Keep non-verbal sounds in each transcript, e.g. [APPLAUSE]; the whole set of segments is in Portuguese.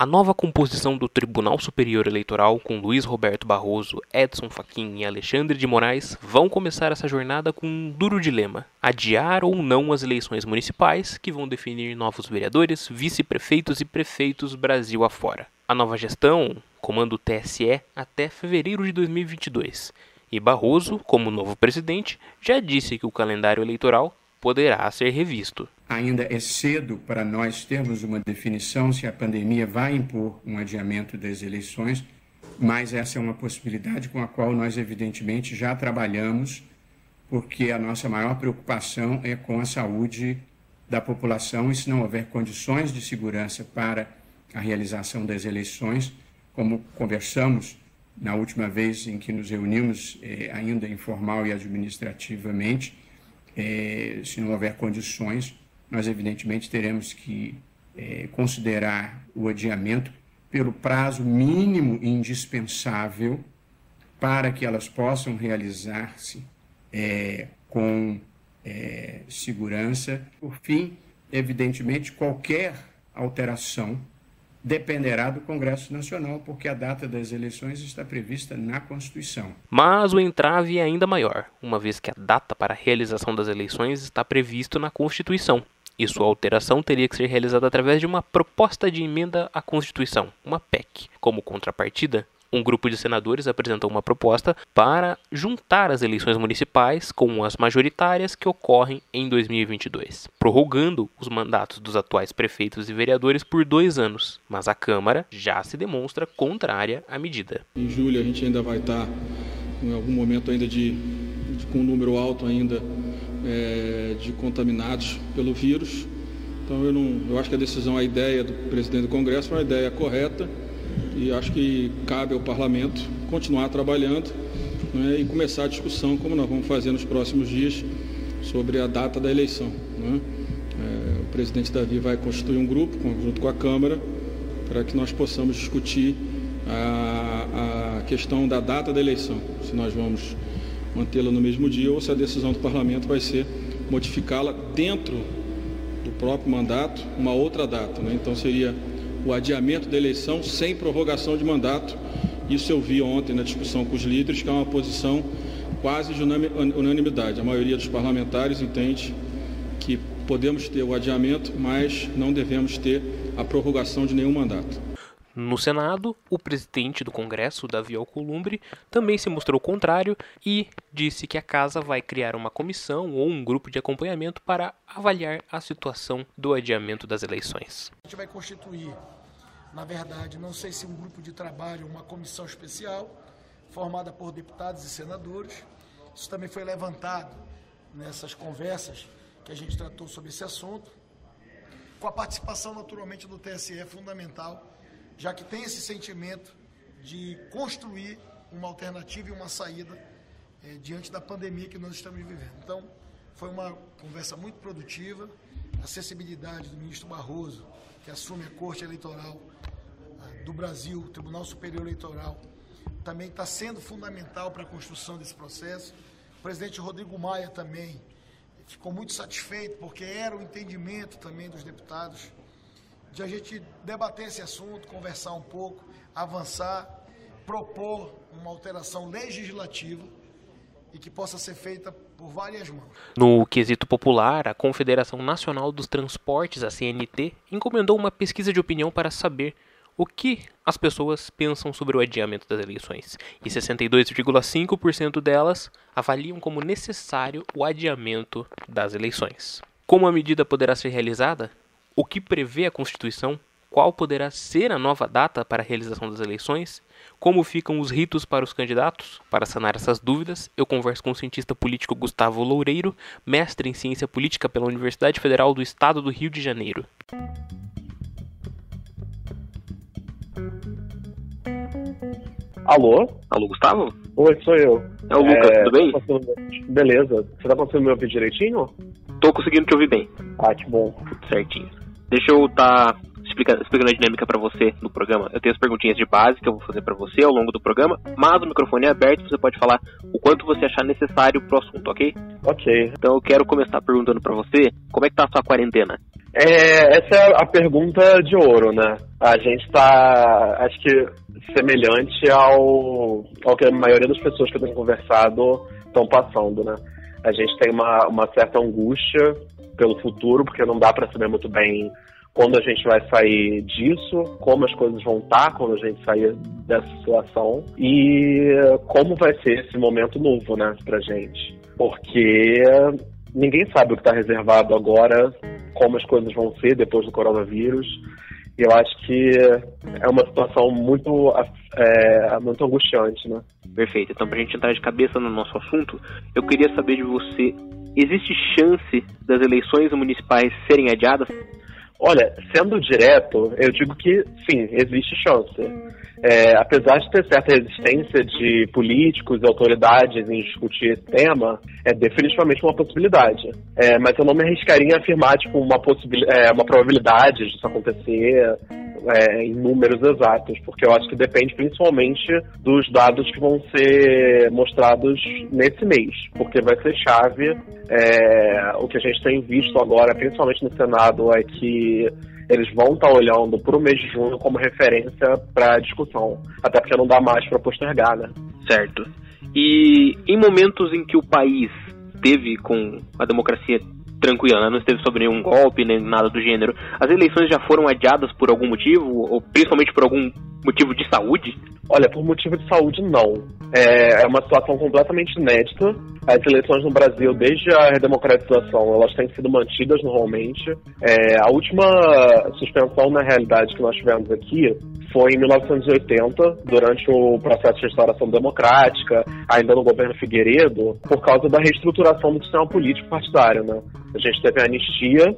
A nova composição do Tribunal Superior Eleitoral, com Luiz Roberto Barroso, Edson Fachin e Alexandre de Moraes, vão começar essa jornada com um duro dilema: adiar ou não as eleições municipais, que vão definir novos vereadores, vice-prefeitos e prefeitos Brasil afora. A nova gestão comanda o TSE até fevereiro de 2022, e Barroso, como novo presidente, já disse que o calendário eleitoral poderá ser revisto. Ainda é cedo para nós termos uma definição se a pandemia vai impor um adiamento das eleições, mas essa é uma possibilidade com a qual nós, evidentemente, já trabalhamos, porque a nossa maior preocupação é com a saúde da população e se não houver condições de segurança para a realização das eleições, como conversamos na última vez em que nos reunimos, eh, ainda informal e administrativamente, é, se não houver condições, nós evidentemente teremos que é, considerar o adiamento pelo prazo mínimo indispensável para que elas possam realizar-se é, com é, segurança. Por fim, evidentemente, qualquer alteração dependerá do Congresso Nacional, porque a data das eleições está prevista na Constituição. Mas o entrave é ainda maior, uma vez que a data para a realização das eleições está previsto na Constituição. E sua alteração teria que ser realizada através de uma proposta de emenda à Constituição, uma PEC. Como contrapartida, um grupo de senadores apresentou uma proposta para juntar as eleições municipais com as majoritárias que ocorrem em 2022, prorrogando os mandatos dos atuais prefeitos e vereadores por dois anos. Mas a Câmara já se demonstra contrária à medida. Em julho a gente ainda vai estar em algum momento ainda de, de com um número alto ainda é, de contaminados pelo vírus. Então eu não, eu acho que a decisão, a ideia do presidente do Congresso é uma ideia correta e acho que cabe ao parlamento continuar trabalhando né, e começar a discussão, como nós vamos fazer nos próximos dias, sobre a data da eleição. Né? É, o presidente Davi vai constituir um grupo, junto com a Câmara, para que nós possamos discutir a, a questão da data da eleição, se nós vamos mantê-la no mesmo dia ou se a decisão do parlamento vai ser modificá-la dentro do próprio mandato, uma outra data. Né? Então seria o adiamento da eleição sem prorrogação de mandato. Isso eu vi ontem na discussão com os líderes, que é uma posição quase de unanimidade. A maioria dos parlamentares entende que podemos ter o adiamento, mas não devemos ter a prorrogação de nenhum mandato. No Senado, o presidente do Congresso, Davi Alcolumbre, também se mostrou contrário e disse que a casa vai criar uma comissão ou um grupo de acompanhamento para avaliar a situação do adiamento das eleições. A gente vai constituir, na verdade, não sei se um grupo de trabalho, uma comissão especial, formada por deputados e senadores. Isso também foi levantado nessas conversas que a gente tratou sobre esse assunto, com a participação naturalmente do TSE é fundamental já que tem esse sentimento de construir uma alternativa e uma saída é, diante da pandemia que nós estamos vivendo. Então, foi uma conversa muito produtiva. A sensibilidade do ministro Barroso, que assume a Corte Eleitoral ah, do Brasil, o Tribunal Superior Eleitoral, também está sendo fundamental para a construção desse processo. O presidente Rodrigo Maia também ficou muito satisfeito, porque era o entendimento também dos deputados de a gente debater esse assunto, conversar um pouco, avançar, propor uma alteração legislativa e que possa ser feita por várias mãos. No quesito popular, a Confederação Nacional dos Transportes, a CNT, encomendou uma pesquisa de opinião para saber o que as pessoas pensam sobre o adiamento das eleições. E 62,5% delas avaliam como necessário o adiamento das eleições. Como a medida poderá ser realizada? O que prevê a Constituição, qual poderá ser a nova data para a realização das eleições, como ficam os ritos para os candidatos. Para sanar essas dúvidas, eu converso com o cientista político Gustavo Loureiro, mestre em ciência política pela Universidade Federal do Estado do Rio de Janeiro. Alô? Alô, Gustavo? Oi, sou eu. É o Lucas, é, tudo bem? Tá Beleza. Você tá conseguindo me ouvir direitinho? Tô conseguindo te ouvir bem. Ah, que bom. Certinho. Deixa eu estar tá explicando, explicando a dinâmica para você no programa. Eu tenho as perguntinhas de base que eu vou fazer para você ao longo do programa, mas o microfone é aberto, você pode falar o quanto você achar necessário pro assunto, ok? Ok. Então eu quero começar perguntando para você, como é que tá a sua quarentena? É, essa é a pergunta de ouro, né? A gente tá, acho que, semelhante ao, ao que a maioria das pessoas que eu tenho conversado estão passando, né? A gente tem uma, uma certa angústia pelo futuro, porque não dá para saber muito bem quando a gente vai sair disso, como as coisas vão estar quando a gente sair dessa situação e como vai ser esse momento novo, né, pra gente. Porque ninguém sabe o que está reservado agora, como as coisas vão ser depois do coronavírus. E eu acho que é uma situação muito, é, muito angustiante, né? Perfeito. Então, para a gente entrar de cabeça no nosso assunto, eu queria saber de você: existe chance das eleições municipais serem adiadas? Olha, sendo direto, eu digo que sim, existe chance. É, apesar de ter certa resistência de políticos e autoridades em discutir esse tema, é definitivamente uma possibilidade. É, mas eu não me arriscaria em afirmar tipo, uma, possibil é, uma probabilidade disso acontecer é, em números exatos, porque eu acho que depende principalmente dos dados que vão ser mostrados nesse mês, porque vai ser chave. É, o que a gente tem visto agora, principalmente no Senado, é que eles vão estar tá olhando para o mês de junho como referência para a discussão, até porque não dá mais para postergar, né? Certo. E em momentos em que o país teve com a democracia tranquila, né? não esteve sob nenhum golpe, nem nada do gênero. As eleições já foram adiadas por algum motivo, ou principalmente por algum motivo de saúde? Olha, por motivo de saúde, não. É, é uma situação completamente inédita. As eleições no Brasil, desde a redemocratização, elas têm sido mantidas normalmente. É, a última suspensão, na realidade, que nós tivemos aqui foi em 1980, durante o processo de restauração democrática, ainda no governo Figueiredo, por causa da reestruturação do sistema político partidário. Né? A gente teve a anistia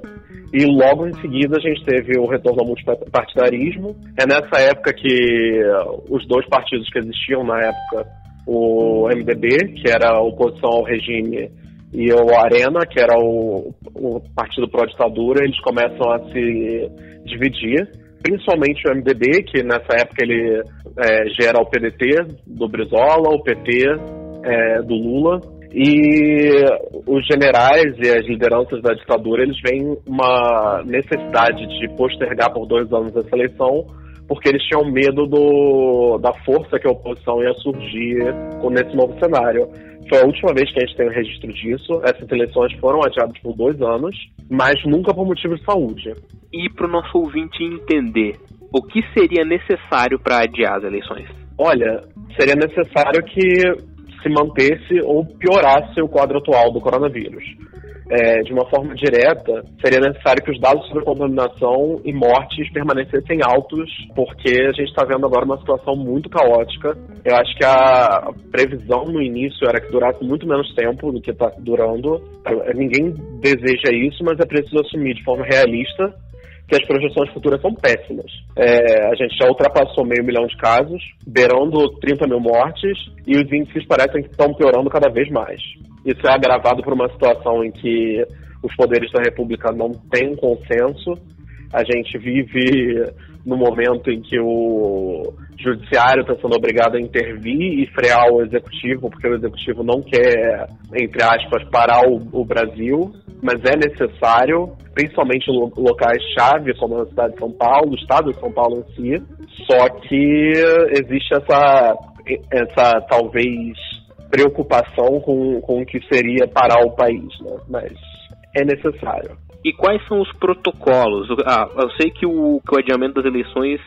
e logo em seguida a gente teve o retorno ao multipartidarismo. É nessa época que os dois partidos que existiam na época, o MDB, que era a oposição ao regime, e o Arena, que era o, o partido pró-ditadura, eles começam a se dividir. Principalmente o MDB, que nessa época ele é, gera o PDT do Brizola, o PT é, do Lula, e os generais e as lideranças da ditadura, eles veem uma necessidade de postergar por dois anos essa eleição, porque eles tinham medo do, da força que a oposição ia surgir nesse novo cenário. Foi a última vez que a gente tem um registro disso. Essas eleições foram adiadas por dois anos, mas nunca por motivo de saúde. E para o nosso ouvinte entender, o que seria necessário para adiar as eleições? Olha, seria necessário que se mantesse ou piorasse o quadro atual do coronavírus. É, de uma forma direta, seria necessário que os dados sobre contaminação e mortes permanecessem altos, porque a gente está vendo agora uma situação muito caótica. Eu acho que a previsão no início era que durasse muito menos tempo do que está durando. Ninguém deseja isso, mas é preciso assumir de forma realista que as projeções futuras são péssimas. É, a gente já ultrapassou meio milhão de casos, beirando 30 mil mortes, e os índices parecem que estão piorando cada vez mais. Isso é agravado por uma situação em que os poderes da República não têm consenso. A gente vive no momento em que o judiciário está sendo obrigado a intervir e frear o executivo, porque o executivo não quer, entre aspas, parar o, o Brasil, mas é necessário, principalmente em locais-chave, como a cidade de São Paulo, o estado de São Paulo em si, só que existe essa, essa talvez, preocupação com, com o que seria parar o país, né? mas é necessário. E quais são os protocolos? Ah, eu sei que o, que o adiamento das eleições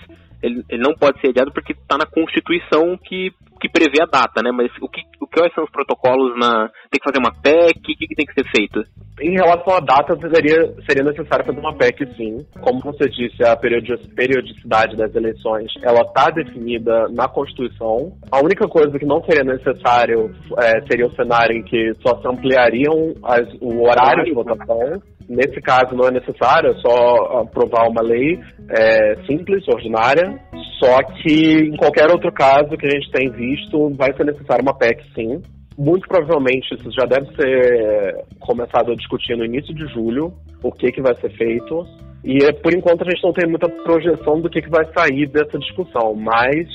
ele, ele não pode ser adiado porque está na Constituição que, que prevê a data, né? Mas o que, o que são os protocolos na. Tem que fazer uma PEC? O que, que tem que ser feito? Em relação à data, seria, seria necessário fazer uma PEC, sim. Como você disse, a periodicidade das eleições ela está definida na Constituição. A única coisa que não seria necessário é, seria o cenário em que só se ampliariam as, o horário de votação. Nesse caso, não é necessário, é só aprovar uma lei é, simples, ordinária. Só que, em qualquer outro caso que a gente tem visto, vai ser necessário uma PEC, sim. Muito provavelmente isso já deve ser começado a discutir no início de julho, o que, que vai ser feito. E por enquanto a gente não tem muita projeção do que, que vai sair dessa discussão, mas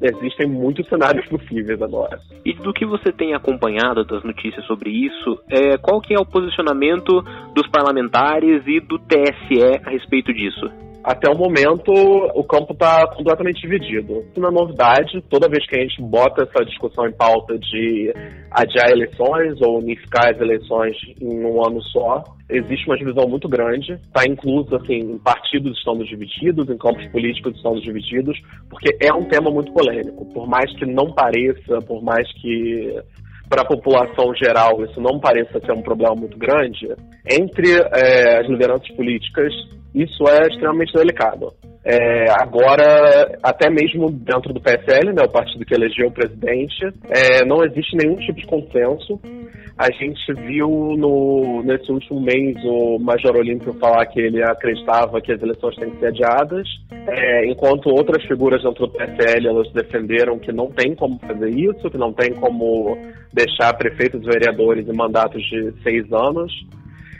existem muitos cenários [LAUGHS] possíveis agora. E do que você tem acompanhado das notícias sobre isso, é, qual que é o posicionamento dos parlamentares e do TSE a respeito disso? Até o momento, o campo está completamente dividido. Isso não é novidade, toda vez que a gente bota essa discussão em pauta de adiar eleições ou unificar as eleições em um ano só, existe uma divisão muito grande. Está incluso, assim, partidos estão divididos, em campos políticos estão divididos, porque é um tema muito polêmico. Por mais que não pareça, por mais que para a população geral isso não pareça ser um problema muito grande, entre é, as lideranças políticas isso é extremamente delicado. É, agora, até mesmo dentro do PSL, né, o partido que elegeu o presidente, é, não existe nenhum tipo de consenso. A gente viu no, nesse último mês o Major Olímpio falar que ele acreditava que as eleições têm que ser adiadas, é, enquanto outras figuras dentro do PSL elas defenderam que não tem como fazer isso, que não tem como deixar prefeitos e vereadores em mandatos de seis anos.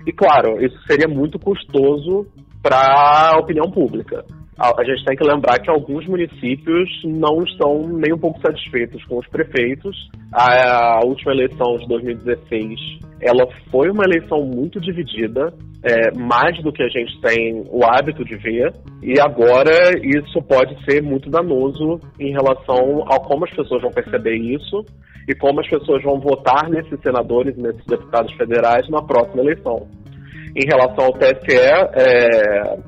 E claro, isso seria muito custoso para a opinião pública. A, gente tem que lembrar que alguns municípios não estão nem um pouco satisfeitos com os prefeitos. A, a última eleição de 2016, ela foi uma eleição muito dividida, é, mais do que a gente tem o hábito de ver, e agora isso pode ser muito danoso em relação a como as pessoas vão perceber isso e como as pessoas vão votar nesses senadores e nesses deputados federais na próxima eleição em relação ao TSE, é,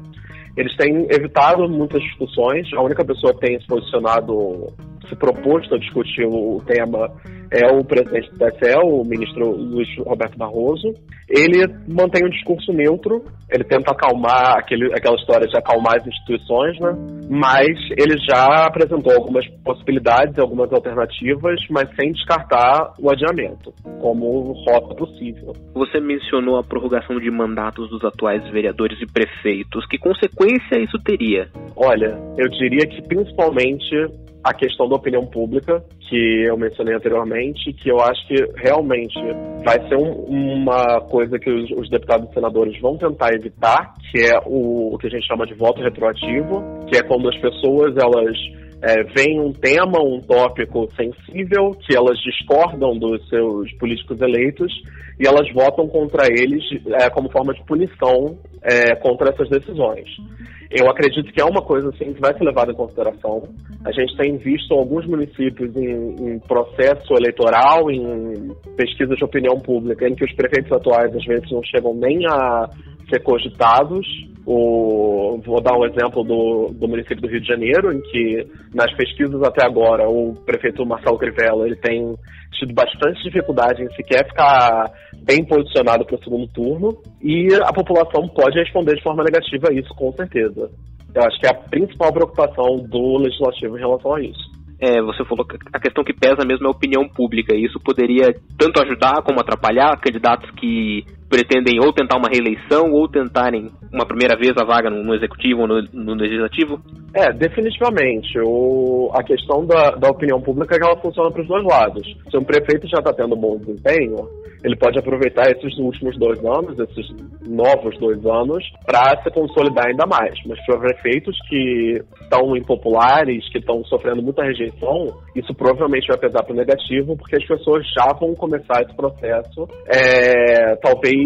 eles têm evitado muitas discussões. A única pessoa que tem se posicionado, se proposto a discutir o tema é o presidente do TSE, o ministro Luiz Roberto Barroso. Ele mantém um discurso neutro, ele tenta acalmar aquele, aquela história de acalmar as instituições, né? Mas ele já apresentou algumas possibilidades, algumas alternativas, mas sem descartar o adiamento como rota possível. Você mencionou a prorrogação de mandatos dos atuais vereadores e prefeitos. Que consequência isso teria? Olha, eu diria que principalmente a questão da opinião pública, que eu mencionei anteriormente, que eu acho que realmente vai ser um, uma coisa que os, os, deputados e senadores vão tentar evitar, que é o, o, que a gente chama de voto retroativo, que é quando as pessoas elas é, veem um tema, um tópico sensível, que elas discordam dos seus políticos eleitos e elas votam contra eles é, como forma de punição é, contra essas decisões. Eu acredito que é uma coisa assim que vai ser levada em consideração. A gente tem visto alguns municípios em, em, processo eleitoral, em pesquisas de opinião pública, em que os prefeitos atuais às vezes não chegam nem a ser cogitados. O, vou dar um exemplo do, do município do Rio de Janeiro, em que nas pesquisas até agora o prefeito Marcelo Crivella ele tem tido bastante dificuldade em sequer ficar bem posicionado para o segundo turno e a população pode responder de forma negativa a isso, com certeza. Eu acho que é a principal preocupação do legislativo em relação a isso. É, você falou que a questão que pesa mesmo é a opinião pública. E isso poderia tanto ajudar como atrapalhar candidatos que pretendem ou tentar uma reeleição ou tentarem uma primeira vez a vaga no, executivo ou no, no, legislativo? É, definitivamente. O, a questão da, da opinião pública é que ela funciona para os dois lados. Se um prefeito já está tendo bom desempenho, ele pode aproveitar esses últimos dois anos, esses novos dois anos, para se consolidar ainda mais. Mas para prefeitos que estão impopulares, que estão sofrendo muita rejeição, isso provavelmente vai pesar para o negativo, porque as pessoas já vão começar esse processo, é, talvez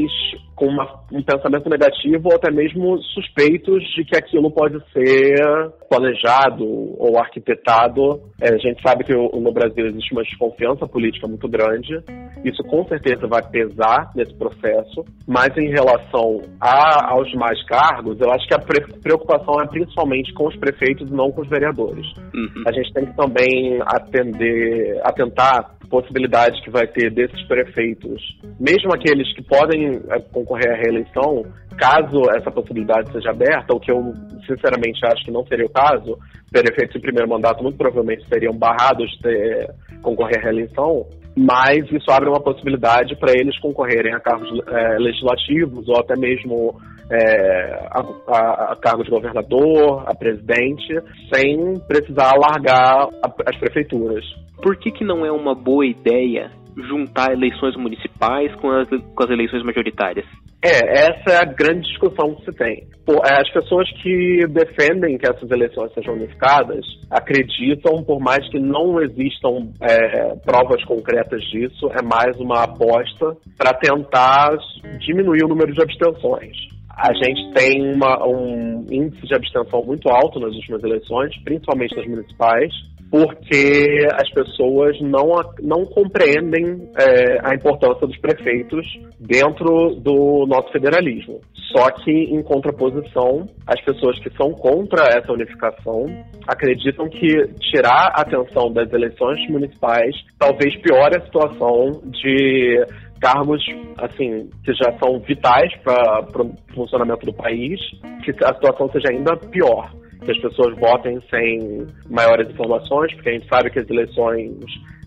com uma, um pensamento negativo ou até mesmo suspeitos de que aquilo pode ser planejado ou arquitetado. É, a gente sabe que no Brasil existe uma desconfiança política muito grande. Isso com certeza vai pesar nesse processo, mas em relação a, aos mais cargos, eu acho que a preocupação é principalmente com os prefeitos e não com os vereadores. Uhum. A gente tem que também atender, atentar possibilidade que vai ter desses prefeitos, mesmo aqueles que podem é, concorrer à reeleição, caso essa possibilidade seja aberta, o que eu sinceramente acho que não seria o caso, prefeitos em primeiro mandato muito provavelmente seriam barrados de concorrer à reeleição, mas isso abre uma possibilidade para eles concorrerem a cargos é, legislativos ou até mesmo é, a, a, a, cargo de governador, a presidente, sem precisar alargar a, as prefeituras. Por que, que não é uma boa ideia juntar eleições municipais com as, com as eleições majoritárias? É, essa é a grande discussão que se tem. As pessoas que defendem que essas eleições sejam unificadas acreditam, por mais que não existam é, provas concretas disso, é mais uma aposta para tentar diminuir o número de abstenções. A gente tem uma, um índice de abstenção muito alto nas últimas eleições, principalmente nas municipais, porque as pessoas não, não compreendem é, a importância dos prefeitos dentro do nosso federalismo. Só que, em contraposição, as pessoas que são contra essa unificação acreditam que tirar a atenção das eleições municipais talvez piore a situação de cargos assim que já são vitais para o funcionamento do país, que a situação seja ainda pior que as pessoas votem sem maiores informações, porque a gente sabe que as eleições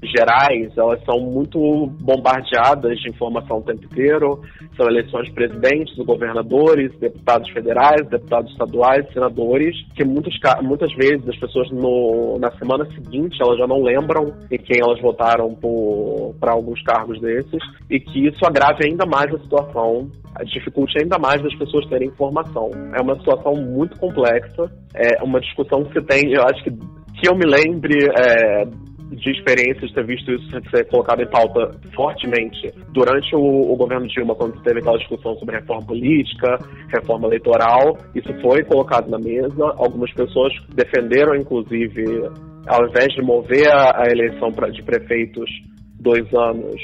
gerais, elas são muito bombardeadas de informação o tempo inteiro. São eleições de presidentes, governadores, deputados federais, deputados estaduais, senadores, que muitos, muitas vezes as pessoas no, na semana seguinte elas já não lembram em quem elas votaram para alguns cargos desses, e que isso agrave ainda mais a situação, dificulte ainda mais das pessoas terem informação. É uma situação muito complexa, é uma discussão que se tem, eu acho que que eu me lembre é, de experiências ter visto isso ser colocado em pauta fortemente durante o, o, governo Dilma, quando teve aquela discussão sobre reforma política, reforma eleitoral. Isso foi colocado na mesa. Algumas pessoas defenderam, inclusive, ao invés de mover a, a eleição pra, de prefeitos dois anos,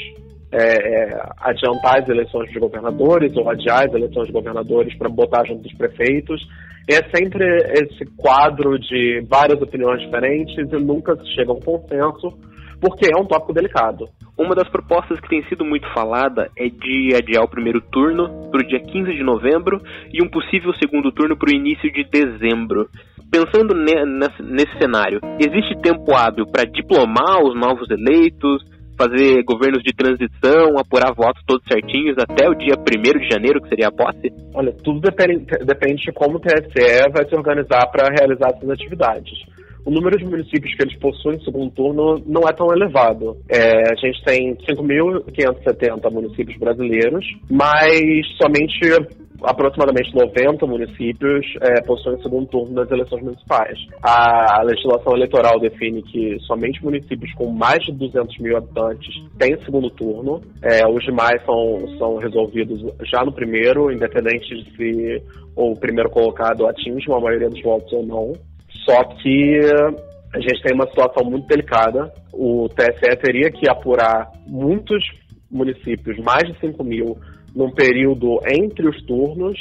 é, é, adiantar as eleições de governadores ou adiar as eleições de governadores para botar junto dos prefeitos. É sempre esse quadro de várias opiniões diferentes e nunca se chega a um consenso, porque é um tópico delicado. Uma das propostas que tem sido muito falada é de adiar o primeiro turno para o dia 15 de novembro e um possível segundo turno para o início de dezembro. Pensando nesse cenário, existe tempo hábil para diplomar os novos eleitos, fazer governos de transição, apurar votos todos certinhos até o dia 1 de janeiro, que seria a posse? Olha, tudo depende, depende de como o TSE vai se organizar para realizar essas atividades. O número de municípios que eles possuem no segundo turno não é tão elevado. É, a gente tem 5.570 municípios brasileiros, mas somente aproximadamente 90 municípios é, possuem segundo turno nas eleições municipais. A legislação eleitoral define que somente municípios com mais de 200 mil habitantes têm segundo turno. É, os demais são, são resolvidos já no primeiro, independente de se o primeiro colocado atinge uma maioria dos votos ou não. Só que a gente tem uma situação muito delicada. O TSE teria que apurar muitos municípios, mais de 5 mil, num período entre os turnos,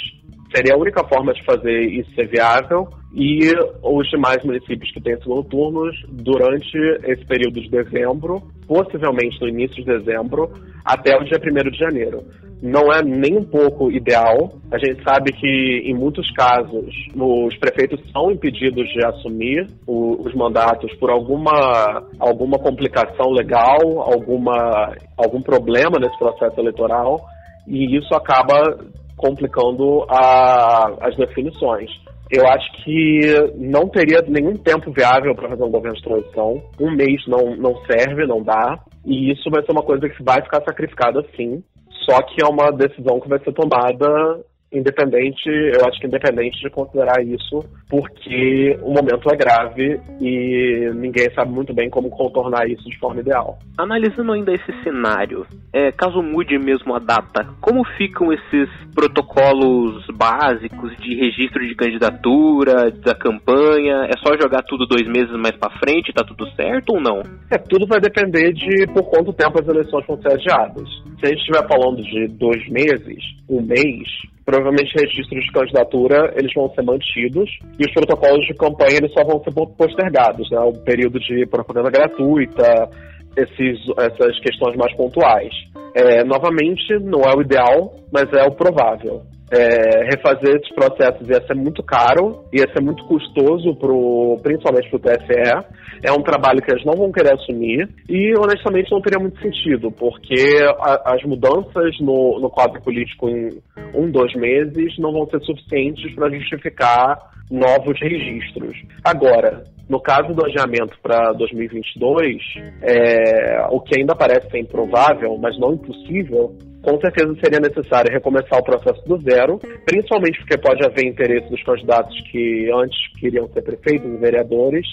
seria a única forma de fazer isso ser viável, e os demais municípios que têm segundo turnos durante esse período de dezembro, possivelmente no início de dezembro, até o dia 1 de janeiro. Não é nem um pouco ideal. A gente sabe que, em muitos casos, os prefeitos são impedidos de assumir o, os mandatos por alguma, alguma complicação legal, alguma, algum problema nesse processo eleitoral e isso acaba complicando a, as definições. Eu acho que não teria nenhum tempo viável para fazer um governo de transição. Um mês não, não serve, não dá. E isso vai ser uma coisa que vai ficar sacrificada sim. Só que é uma decisão que vai ser tomada independente, eu acho que independente de considerar isso, porque o momento é grave e ninguém sabe muito bem como contornar isso de forma ideal. Analisando ainda esse cenário, é, caso mude mesmo a data, como ficam esses protocolos básicos de registro de candidatura, da campanha? É só jogar tudo dois meses mais para frente, tá tudo certo ou não? É, tudo vai depender de por quanto tempo as eleições vão ser adiadas. Se a gente estiver falando de dois meses, um mês, provavelmente registros de candidatura eles vão ser mantidos e os protocolos de campanha eles só vão ser postergados, né? O período de propaganda gratuita, esses, essas questões mais pontuais. É, novamente, não é o ideal, mas é o provável é, refazer esses processos ia ser muito caro, ia ser muito custoso, pro, principalmente para o TSE. É um trabalho que eles não vão querer assumir e, honestamente, não teria muito sentido, porque a, as mudanças no, no quadro político em um, dois meses não vão ser suficientes para justificar novos registros. Agora, no caso do adiamento para 2022, é, o que ainda parece ser improvável, mas não impossível, com certeza seria necessário recomeçar o processo do zero, principalmente porque pode haver interesse dos candidatos que antes queriam ser prefeitos e vereadores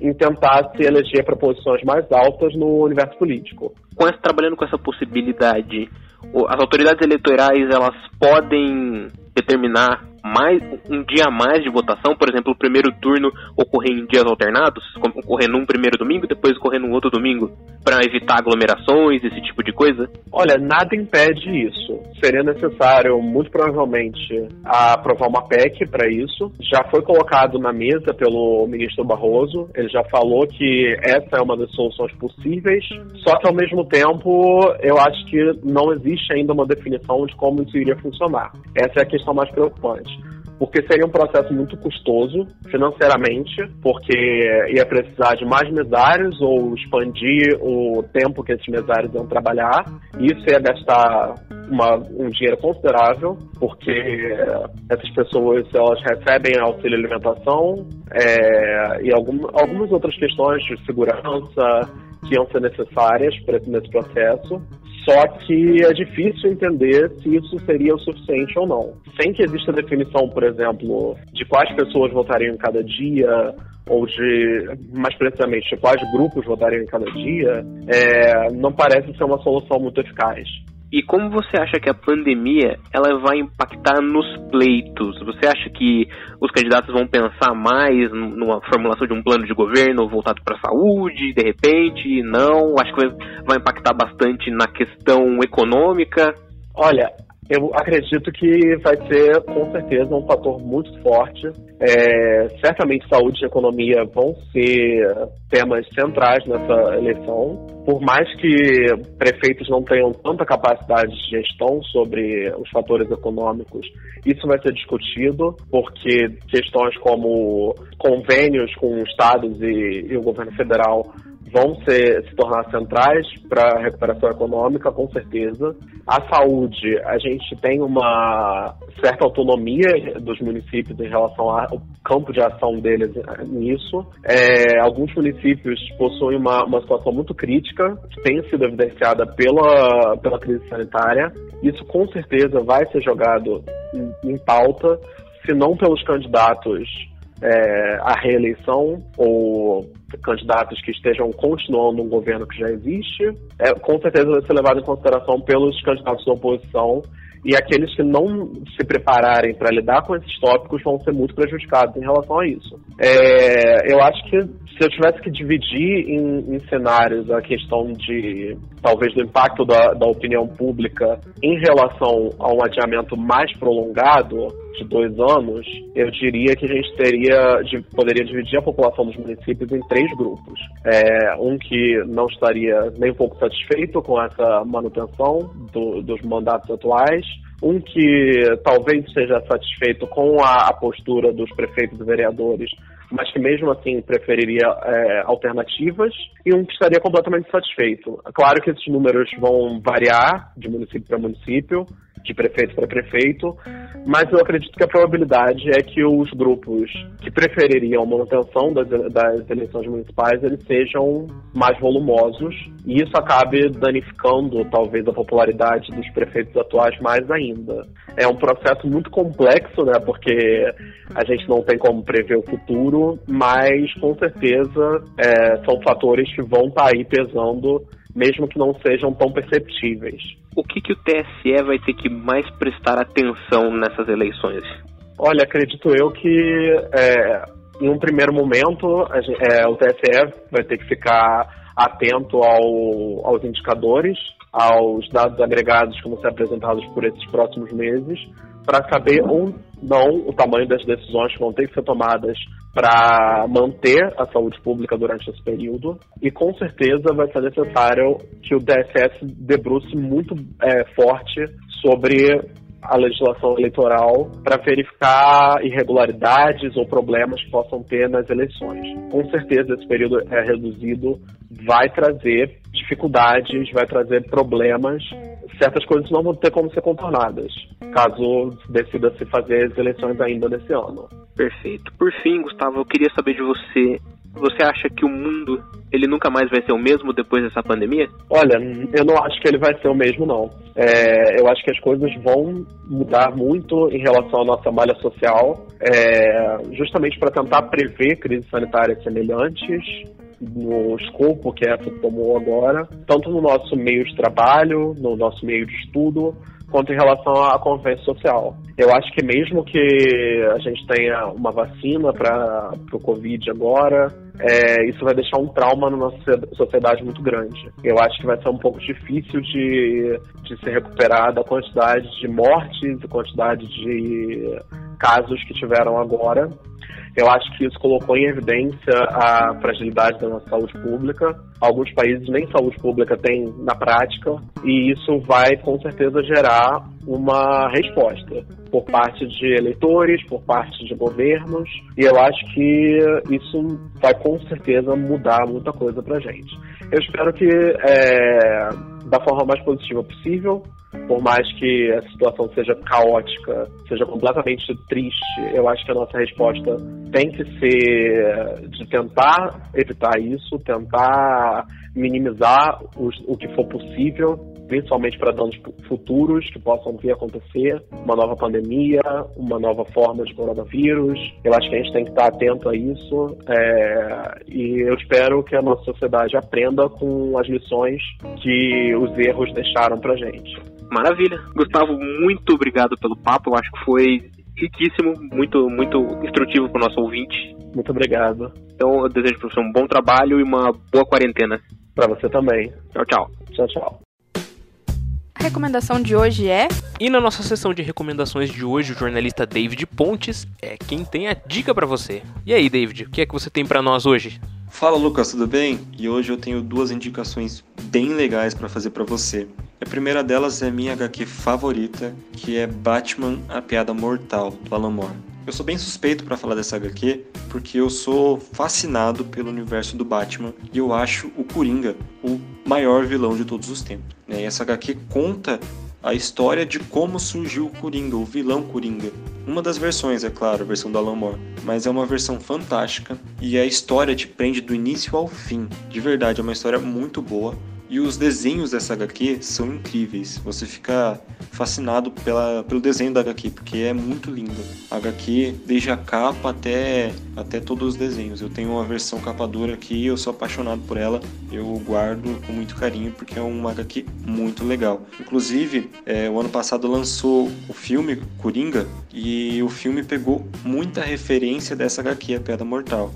em tentar se eleger para posições mais altas no universo político. Com essa, trabalhando com essa possibilidade, as autoridades eleitorais elas podem determinar mais um dia a mais de votação, por exemplo, o primeiro turno ocorrer em dias alternados, ocorrer num primeiro domingo depois ocorrer num outro domingo, para evitar aglomerações, esse tipo de coisa? Olha, nada impede isso. Seria necessário, muito provavelmente, aprovar uma PEC para isso. Já foi colocado na mesa pelo ministro Barroso. Ele já falou que essa é uma das soluções possíveis. Só que, ao mesmo tempo, eu acho que não existe ainda uma definição de como isso iria funcionar. Essa é a questão mais preocupante porque seria um processo muito custoso financeiramente, porque ia precisar de mais mesários ou expandir o tempo que esses mesários iam trabalhar. Isso ia gastar uma, um dinheiro considerável, porque essas pessoas elas recebem auxílio alimentação é, e algum, algumas outras questões de segurança que iam ser necessárias para nesse processo. Só que é difícil entender se isso seria o suficiente ou não. Sem que exista definição, por exemplo, de quais pessoas votariam em cada dia, ou de, mais precisamente, de quais grupos votariam em cada dia, é, não parece ser uma solução muito eficaz. E como você acha que a pandemia ela vai impactar nos pleitos? Você acha que os candidatos vão pensar mais numa formulação de um plano de governo voltado para a saúde, de repente? Não? Acho que vai, impactar bastante na questão econômica? Olha, eu acredito que vai ser, com certeza, um fator muito forte. É, certamente saúde e economia vão ser temas centrais nessa eleição. Por mais que prefeitos não tenham tanta capacidade de gestão sobre os fatores econômicos, isso vai ser discutido, porque questões como convênios com estados e, e o governo federal vão ser, se tornar centrais para a recuperação econômica, com certeza. A saúde, a gente tem uma certa autonomia dos municípios em relação ao campo de ação deles nisso. É, alguns municípios possuem uma, uma situação muito crítica, que tem sido evidenciada pela, pela crise sanitária. Isso, com certeza, vai ser jogado em, em pauta, se não pelos candidatos é, à reeleição ou candidatos que estejam continuando um governo que já existe, é, com certeza vai ser levado em consideração pelos candidatos da oposição e aqueles que não se prepararem para lidar com esses tópicos vão ser muito prejudicados em relação a isso. É, eu acho que se eu tivesse que dividir em, em, cenários a questão de talvez do impacto da, da opinião pública em relação a um adiamento mais prolongado de dois anos, eu diria que a gente teria de, poderia dividir a população dos municípios em três grupos. É, um que não estaria nem um pouco satisfeito com essa manutenção do, dos mandatos atuais, um que talvez seja satisfeito com a, a postura dos prefeitos e vereadores mas que mesmo assim preferiria é, alternativas, e um que estaria completamente satisfeito. Claro que esses números vão variar de município para município, de prefeito para prefeito, mas eu acredito que a probabilidade é que os grupos que prefeririam a manutenção das, das eleições municipais eles sejam mais volumosos e isso acabe danificando talvez a popularidade dos prefeitos atuais mais ainda. É um processo muito complexo, né, porque a gente não tem como prever o futuro, mas com certeza é, são fatores que vão estar tá aí pesando mesmo que não sejam tão perceptíveis. O que, que o TSE vai ter que mais prestar atenção nessas eleições? Olha, acredito eu que é, em um primeiro momento é, o TSE vai ter que ficar atento ao, aos indicadores, aos dados agregados que vão ser apresentados por esses próximos meses, para saber ou não o tamanho das decisões que vão ter que ser tomadas para manter a saúde pública durante esse período. E com certeza vai ser necessário que o DSS debruce muito é, forte sobre a legislação eleitoral para verificar irregularidades ou problemas que possam ter nas eleições. Com certeza esse período é reduzido vai trazer dificuldades, vai trazer problemas. Certas coisas não vão ter como ser contornadas, caso decida se fazer as eleições ainda nesse ano. Perfeito. Por fim, Gustavo, eu queria saber de você. Você acha que o mundo ele nunca mais vai ser o mesmo depois dessa pandemia? Olha, eu não acho que ele vai ser o mesmo, não. É, eu acho que as coisas vão mudar muito em relação à nossa malha social, é, justamente para tentar prever crises sanitárias semelhantes no escopo que essa tomou agora, tanto no nosso meio de trabalho, no nosso meio de estudo, quanto em relação à convivência social. Eu acho que mesmo que a gente tenha uma vacina para o Covid agora, é, isso vai deixar um trauma na nossa sociedade muito grande. Eu acho que vai ser um pouco difícil de, de se recuperar da quantidade de mortes e quantidade de casos que tiveram agora. Eu acho que isso colocou em evidência a fragilidade da nossa saúde pública. Alguns países nem saúde pública têm na prática, e isso vai com certeza gerar uma resposta por parte de eleitores, por parte de governos, e eu acho que isso vai com certeza mudar muita coisa pra gente. Eu espero que, é, da forma mais positiva possível, por mais que a situação seja caótica, seja completamente triste, eu acho que a nossa resposta tem que ser de tentar evitar isso, tentar minimizar os, o que for possível, principalmente para danos futuros que possam vir a acontecer, uma nova pandemia, uma nova forma de coronavírus. Eu acho que a gente tem que estar atento a isso é, e eu espero que a nossa sociedade aprenda com as lições que os erros deixaram para gente. Maravilha. Gustavo, muito obrigado pelo papo. Eu acho que foi riquíssimo, muito, muito instrutivo para o nosso ouvinte. Muito obrigado. Então eu desejo para você um bom trabalho e uma boa quarentena. Para você também. Tchau, tchau. Tchau, tchau. A recomendação de hoje é. E na nossa sessão de recomendações de hoje, o jornalista David Pontes é quem tem a dica para você. E aí, David, o que é que você tem para nós hoje? Fala Lucas, tudo bem? E hoje eu tenho duas indicações bem legais para fazer para você. A primeira delas é minha HQ favorita, que é Batman: A Piada Mortal do Alan Moore. Eu sou bem suspeito para falar dessa HQ, porque eu sou fascinado pelo universo do Batman e eu acho o Coringa o maior vilão de todos os tempos. Né? E essa HQ conta a história de como surgiu o Coringa, o vilão Coringa. Uma das versões, é claro, a versão do Alan Moore, mas é uma versão fantástica e a história te prende do início ao fim. De verdade, é uma história muito boa. E os desenhos dessa HQ são incríveis. Você fica fascinado pela, pelo desenho da HQ, porque é muito linda. A HQ, desde a capa até, até todos os desenhos. Eu tenho uma versão capa dura aqui, eu sou apaixonado por ela. Eu guardo com muito carinho, porque é uma HQ muito legal. Inclusive, é, o ano passado lançou o filme Coringa, e o filme pegou muita referência dessa HQ, A Piada Mortal.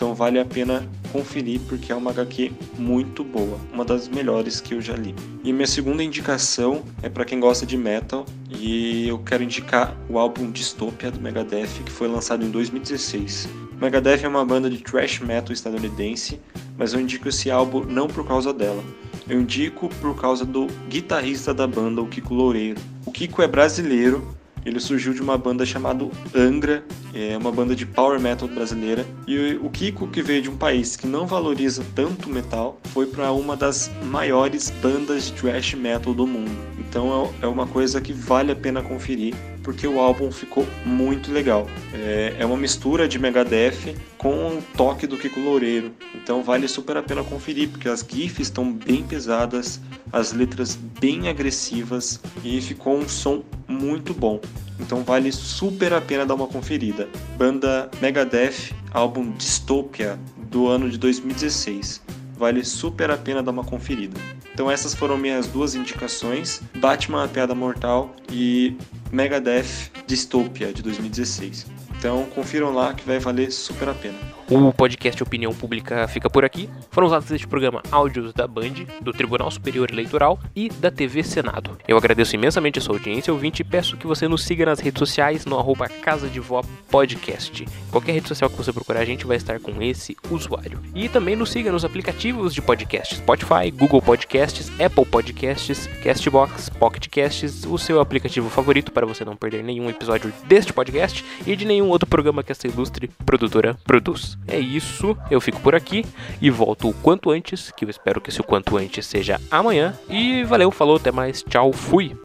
Então vale a pena conferir porque é uma HQ muito boa, uma das melhores que eu já li. E minha segunda indicação é para quem gosta de metal e eu quero indicar o álbum Dystopia do Megadeth que foi lançado em 2016. Megadeth é uma banda de thrash metal estadunidense, mas eu indico esse álbum não por causa dela. Eu indico por causa do guitarrista da banda, o Kiko Loureiro. O Kiko é brasileiro, ele surgiu de uma banda chamada Angra, é uma banda de power metal brasileira. E o Kiko, que veio de um país que não valoriza tanto metal, foi para uma das maiores bandas de thrash metal do mundo. Então é, é uma coisa que vale a pena conferir porque o álbum ficou muito legal. É, é uma mistura de Megadeth com um toque do Kiko Loureiro. Então vale super a pena conferir, porque as GIFs estão bem pesadas, as letras bem agressivas e ficou um som muito bom. Então vale super a pena dar uma conferida. Banda Megadeth, álbum Dystopia do ano de 2016. Vale super a pena dar uma conferida. Então essas foram minhas duas indicações: Batman a Piada Mortal e Megadeth Dystopia de 2016. Então confiram lá que vai valer super a pena. O podcast Opinião Pública fica por aqui. Foram usados neste programa áudios da Band, do Tribunal Superior Eleitoral e da TV Senado. Eu agradeço imensamente a sua audiência, ouvinte, e peço que você nos siga nas redes sociais no arroba Casa de Vó Podcast. Qualquer rede social que você procurar, a gente vai estar com esse usuário. E também nos siga nos aplicativos de podcast, Spotify, Google Podcasts, Apple Podcasts, Castbox, Pocket Casts, o seu aplicativo favorito para você não perder nenhum episódio deste podcast e de nenhum outro programa que essa ilustre produtora produz. É isso, eu fico por aqui e volto o quanto antes, que eu espero que esse o quanto antes seja amanhã. E valeu, falou, até mais, tchau, fui!